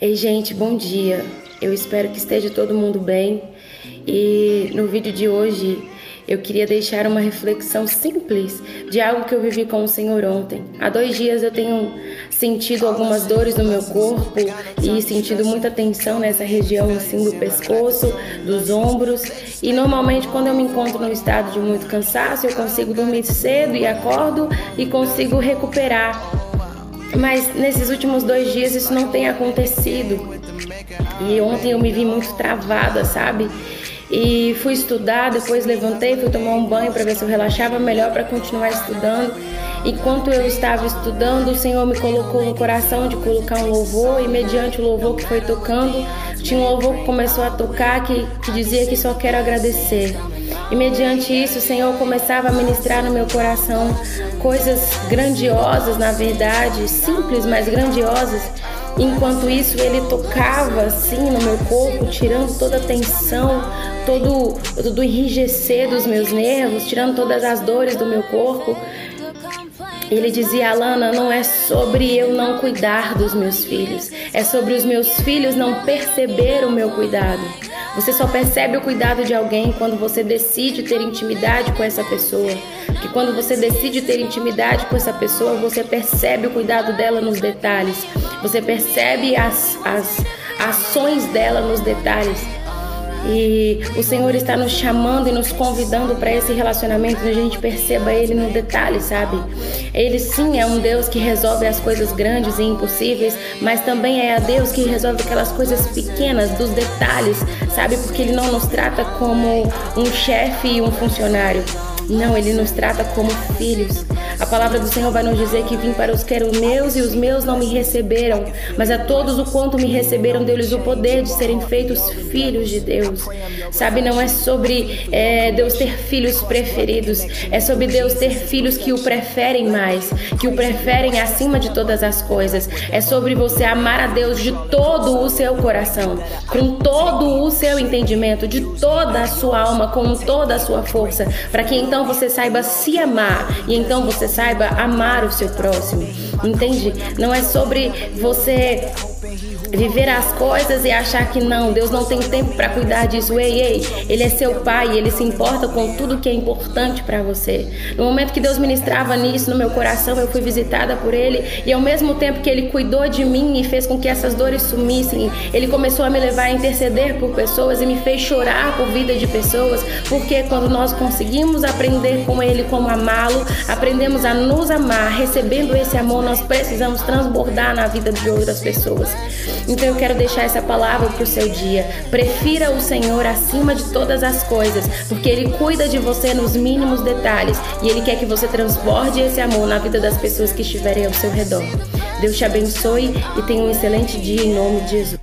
Ei, gente, bom dia. Eu espero que esteja todo mundo bem. E no vídeo de hoje eu queria deixar uma reflexão simples de algo que eu vivi com o Senhor ontem. Há dois dias eu tenho sentido algumas dores no meu corpo e sentido muita tensão nessa região assim do pescoço, dos ombros. E normalmente quando eu me encontro no estado de muito cansaço, eu consigo dormir cedo e acordo e consigo recuperar mas nesses últimos dois dias isso não tem acontecido. E ontem eu me vi muito travada, sabe? E fui estudar, depois levantei, fui tomar um banho para ver se eu relaxava melhor para continuar estudando. Enquanto eu estava estudando, o Senhor me colocou no coração de colocar um louvor e mediante o louvor que foi tocando, tinha um louvor que começou a tocar que, que dizia que só quero agradecer. E mediante isso, o Senhor começava a ministrar no meu coração coisas grandiosas, na verdade, simples, mas grandiosas. Enquanto isso, ele tocava assim no meu corpo, tirando toda a tensão, todo, todo o enrijecer dos meus nervos, tirando todas as dores do meu corpo. Ele dizia, Alana, não é sobre eu não cuidar dos meus filhos, é sobre os meus filhos não perceber o meu cuidado. Você só percebe o cuidado de alguém quando você decide ter intimidade com essa pessoa. Porque quando você decide ter intimidade com essa pessoa, você percebe o cuidado dela nos detalhes. Você percebe as, as ações dela nos detalhes. E o Senhor está nos chamando e nos convidando para esse relacionamento onde a gente perceba Ele no detalhe, sabe? Ele sim é um Deus que resolve as coisas grandes e impossíveis, mas também é a Deus que resolve aquelas coisas pequenas, dos detalhes, sabe? Porque Ele não nos trata como um chefe e um funcionário. Não, Ele nos trata como filhos. A palavra do Senhor vai nos dizer que vim para os que eram meus e os meus não me receberam, mas a todos o quanto me receberam, deu-lhes o poder de serem feitos filhos de Deus. Sabe, não é sobre é, Deus ter filhos preferidos, é sobre Deus ter filhos que o preferem mais, que o preferem acima de todas as coisas. É sobre você amar a Deus de todo o seu coração, com todo o seu entendimento, de toda a sua alma, com toda a sua força, para que então você saiba se amar e então você saiba amar o seu próximo. Entende? Não é sobre você viver as coisas e achar que não, Deus não tem tempo para cuidar disso. Ei, ei, Ele é seu pai, Ele se importa com tudo que é importante para você. No momento que Deus ministrava nisso no meu coração, eu fui visitada por Ele e ao mesmo tempo que Ele cuidou de mim e fez com que essas dores sumissem, Ele começou a me levar a interceder por pessoas e me fez chorar por vida de pessoas, porque quando nós conseguimos aprender com Ele como amá-lo, aprendemos a nos amar, recebendo esse amor, nós precisamos transbordar na vida de outras pessoas. Então eu quero deixar essa palavra para o seu dia. Prefira o Senhor acima de todas as coisas, porque Ele cuida de você nos mínimos detalhes e Ele quer que você transborde esse amor na vida das pessoas que estiverem ao seu redor. Deus te abençoe e tenha um excelente dia em nome de Jesus.